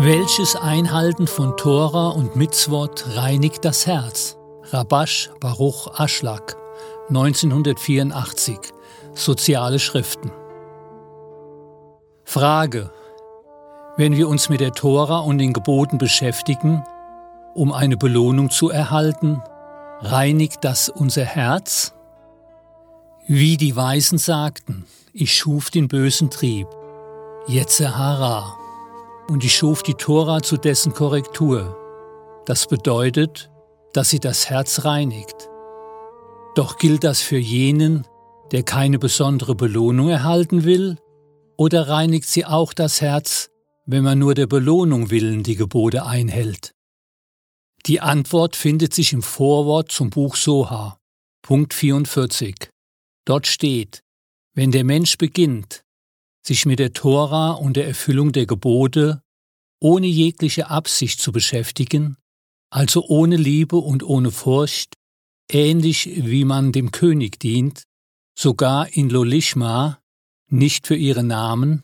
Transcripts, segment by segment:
Welches Einhalten von Tora und Mitzvot reinigt das Herz? Rabash Baruch Aschlag, 1984. Soziale Schriften. Frage. Wenn wir uns mit der Tora und den Geboten beschäftigen, um eine Belohnung zu erhalten, reinigt das unser Herz? Wie die Weisen sagten, ich schuf den bösen Trieb, Yetzehara, und ich schuf die Tora zu dessen Korrektur. Das bedeutet, dass sie das Herz reinigt. Doch gilt das für jenen, der keine besondere Belohnung erhalten will, oder reinigt sie auch das Herz, wenn man nur der Belohnung willen die Gebote einhält? Die Antwort findet sich im Vorwort zum Buch Soha, Punkt 44. Dort steht, wenn der Mensch beginnt, sich mit der Tora und der Erfüllung der Gebote ohne jegliche Absicht zu beschäftigen, also ohne Liebe und ohne Furcht, ähnlich wie man dem König dient, sogar in Lolishma, nicht für ihren Namen,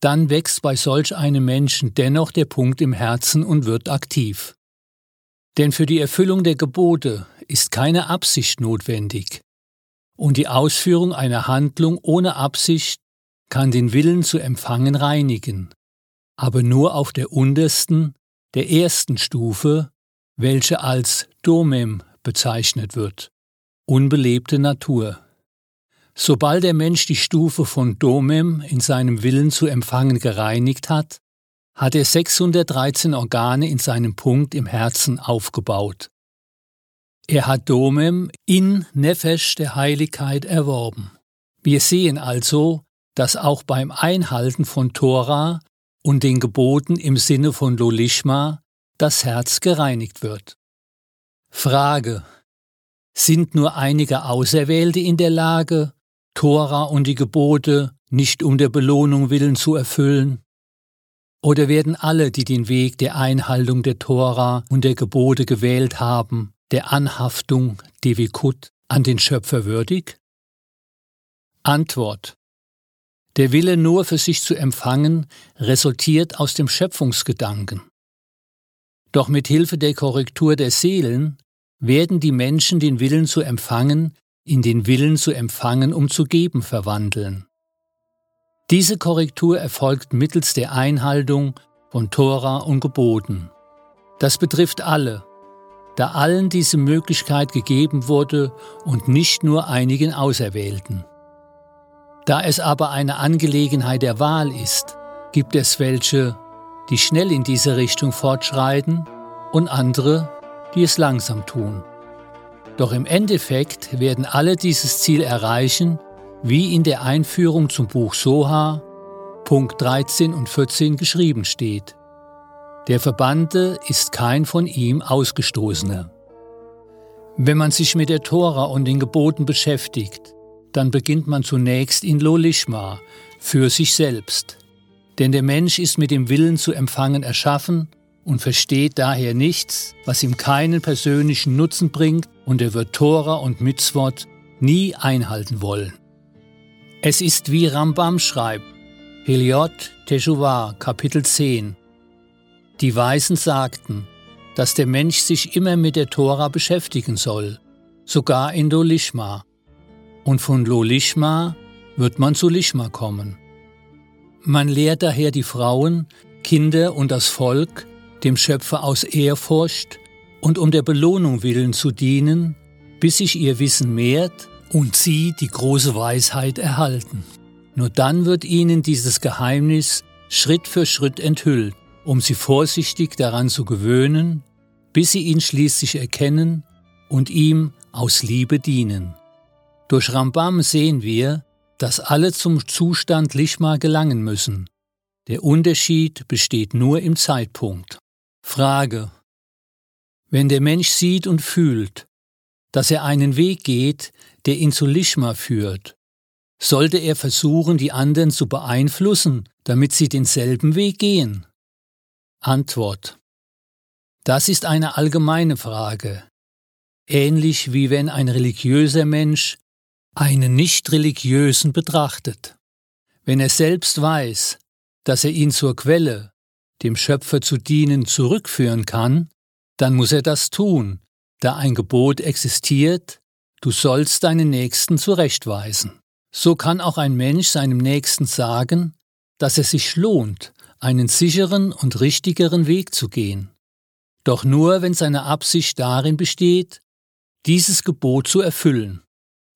dann wächst bei solch einem Menschen dennoch der Punkt im Herzen und wird aktiv. Denn für die Erfüllung der Gebote ist keine Absicht notwendig, und die Ausführung einer Handlung ohne Absicht kann den Willen zu empfangen reinigen, aber nur auf der untersten, der ersten Stufe, welche als Domem bezeichnet wird, unbelebte Natur. Sobald der Mensch die Stufe von Domem in seinem Willen zu empfangen gereinigt hat, hat er 613 Organe in seinem Punkt im Herzen aufgebaut. Er hat Domem in Nefesh der Heiligkeit erworben. Wir sehen also, dass auch beim Einhalten von Tora und den Geboten im Sinne von Lolishma das Herz gereinigt wird. Frage. Sind nur einige Auserwählte in der Lage, Tora und die Gebote nicht um der Belohnung willen zu erfüllen? Oder werden alle, die den Weg der Einhaltung der Tora und der Gebote gewählt haben, der Anhaftung Devikut an den Schöpfer würdig? Antwort der Wille nur für sich zu empfangen resultiert aus dem Schöpfungsgedanken. Doch mit Hilfe der Korrektur der Seelen werden die Menschen den Willen zu empfangen in den Willen zu empfangen, um zu geben verwandeln. Diese Korrektur erfolgt mittels der Einhaltung von Tora und Geboten. Das betrifft alle, da allen diese Möglichkeit gegeben wurde und nicht nur einigen Auserwählten. Da es aber eine Angelegenheit der Wahl ist, gibt es welche, die schnell in diese Richtung fortschreiten und andere, die es langsam tun. Doch im Endeffekt werden alle dieses Ziel erreichen, wie in der Einführung zum Buch Soha, Punkt 13 und 14 geschrieben steht. Der Verbannte ist kein von ihm Ausgestoßener. Wenn man sich mit der Tora und den Geboten beschäftigt, dann beginnt man zunächst in Lolishma, für sich selbst. Denn der Mensch ist mit dem Willen zu empfangen erschaffen und versteht daher nichts, was ihm keinen persönlichen Nutzen bringt und er wird Tora und Mitzvot nie einhalten wollen. Es ist wie Rambam schreibt, Heliot Teshuvah, Kapitel 10. Die Weisen sagten, dass der Mensch sich immer mit der Tora beschäftigen soll, sogar in Dolishma, und von Lo Lishma wird man zu Lishma kommen. Man lehrt daher die Frauen, Kinder und das Volk, dem Schöpfer aus Ehrfurcht und um der Belohnung willen zu dienen, bis sich ihr Wissen mehrt und sie die große Weisheit erhalten. Nur dann wird ihnen dieses Geheimnis Schritt für Schritt enthüllt, um sie vorsichtig daran zu gewöhnen, bis sie ihn schließlich erkennen und ihm aus Liebe dienen. Durch Rambam sehen wir, dass alle zum Zustand Lishma gelangen müssen. Der Unterschied besteht nur im Zeitpunkt. Frage. Wenn der Mensch sieht und fühlt, dass er einen Weg geht, der ihn zu Lishma führt, sollte er versuchen, die anderen zu beeinflussen, damit sie denselben Weg gehen? Antwort. Das ist eine allgemeine Frage, ähnlich wie wenn ein religiöser Mensch einen Nicht-Religiösen betrachtet. Wenn er selbst weiß, dass er ihn zur Quelle, dem Schöpfer zu dienen, zurückführen kann, dann muss er das tun, da ein Gebot existiert, du sollst deinen Nächsten zurechtweisen. So kann auch ein Mensch seinem Nächsten sagen, dass es sich lohnt, einen sicheren und richtigeren Weg zu gehen. Doch nur, wenn seine Absicht darin besteht, dieses Gebot zu erfüllen.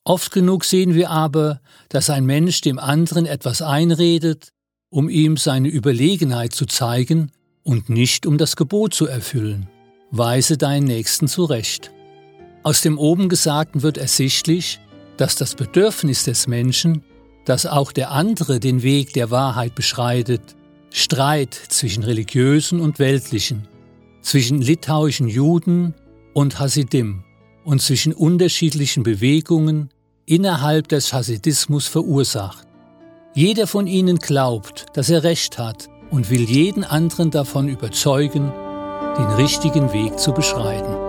Oft genug sehen wir aber, dass ein Mensch dem anderen etwas einredet, um ihm seine Überlegenheit zu zeigen und nicht um das Gebot zu erfüllen. Weise deinen Nächsten zurecht. Aus dem oben Gesagten wird ersichtlich, dass das Bedürfnis des Menschen, dass auch der andere den Weg der Wahrheit beschreitet, Streit zwischen religiösen und weltlichen, zwischen litauischen Juden und Hasidim und zwischen unterschiedlichen Bewegungen innerhalb des Hasidismus verursacht. Jeder von ihnen glaubt, dass er recht hat und will jeden anderen davon überzeugen, den richtigen Weg zu beschreiten.